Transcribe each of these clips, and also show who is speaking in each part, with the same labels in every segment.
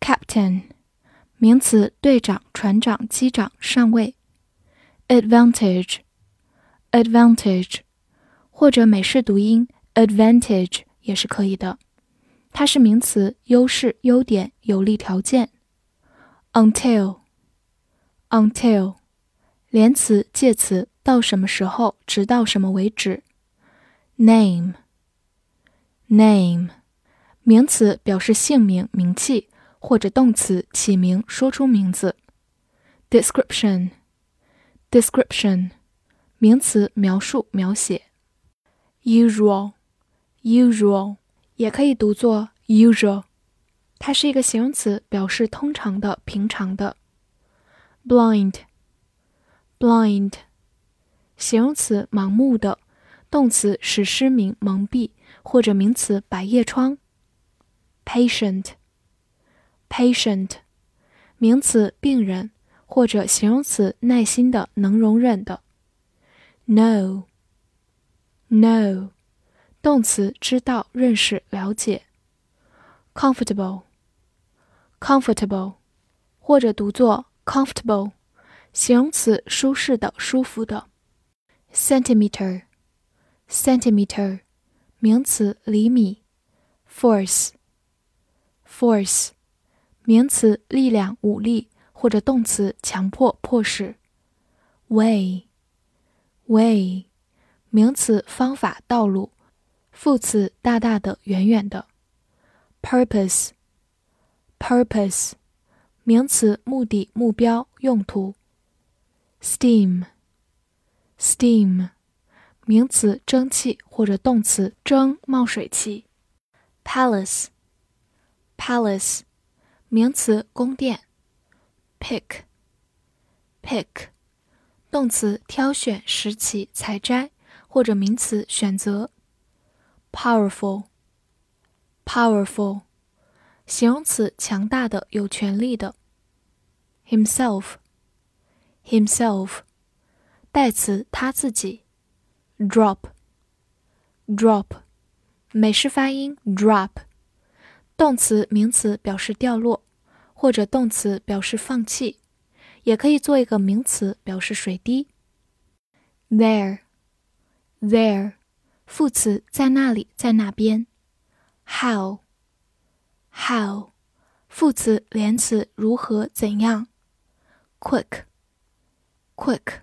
Speaker 1: Captain，名词，队长、船长、机长、上尉。Advantage，advantage，或者美式读音 advantage 也是可以的。它是名词，优势、优点、有利条件。Until，until，连词、介词，到什么时候，直到什么为止。Name，name，名词，表示姓名、名气。或者动词起名，说出名字。description，description，名词描述、描写。usual，usual，也可以读作 usual，它是一个形容词，表示通常的、平常的。blind，blind，形容词盲目的，动词使失明、蒙蔽，或者名词百叶窗。patient。patient，名词，病人，或者形容词，耐心的，能容忍的。know，know，动词，知道，认识，了解。comfortable，comfortable，或者读作 comfortable，形容词，舒适的，舒服的。centimeter，centimeter，名词，厘米。force，force。 名词，力量、武力，或者动词，强迫、迫使。way，way，名词，方法、道路。副词，大大的、远远的。purpose，purpose，名词，目的、目标、用途。steam，steam，名词，蒸汽，或者动词，蒸、冒水汽。palace，palace。名词，宫殿。pick，pick，动词，挑选、拾起、采摘，或者名词，选择。powerful，powerful，形容词，强大的、有权力的。himself，himself，代词，他自己。drop，drop，美式发音，drop。动词、名词表示掉落，或者动词表示放弃，也可以做一个名词表示水滴。There，there，副词在那里，在那边。How，how，副词连词如何，怎样。Quick，quick，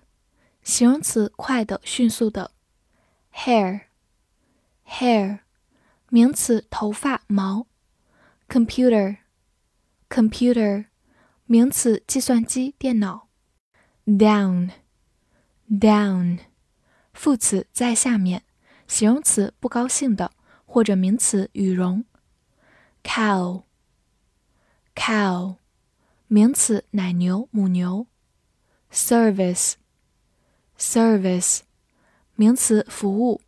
Speaker 1: 形容词快的，迅速的。Hair，hair，名词头发，毛。computer，computer，名词，计算机、电脑。down，down，副词在下面，形容词不高兴的，或者名词羽绒。cow，cow，名词奶牛、母牛。service，service，名词服务。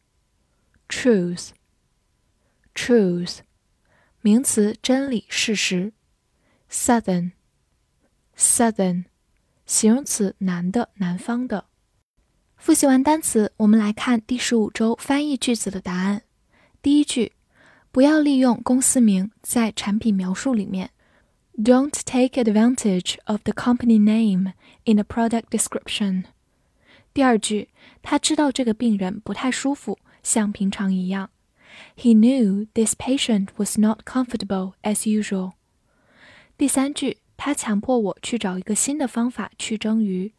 Speaker 1: truth，truth。 名词，真理、事实。Southern，Southern，形容词，南的、南方的。复习完单词，我们来看第十五周翻译句子的答案。第一句，不要利用公司名在产品描述里面。Don't take advantage of the company name in a product description。第二句，他知道这个病人不太舒服，像平常一样。He knew this patient was not comfortable as usual. 第三句，他强迫我去找一个新的方法去蒸鱼。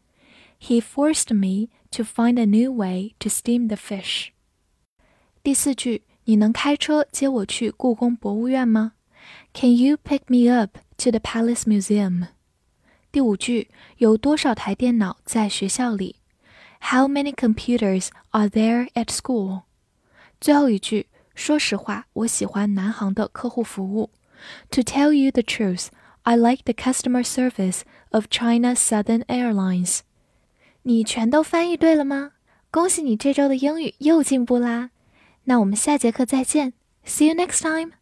Speaker 1: He forced me to find a new way to steam the fish. 第四句，你能开车接我去故宫博物院吗？Can you pick me up to the Palace Museum? 第五句，有多少台电脑在学校里？How many computers are there at school? 最后一句。 说实话，我喜欢南航的客户服务。To tell you the truth, I like the customer service of China Southern Airlines.
Speaker 2: 你全都翻译对了吗？恭喜你这周的英语又进步啦！那我们下节课再见，See you next time.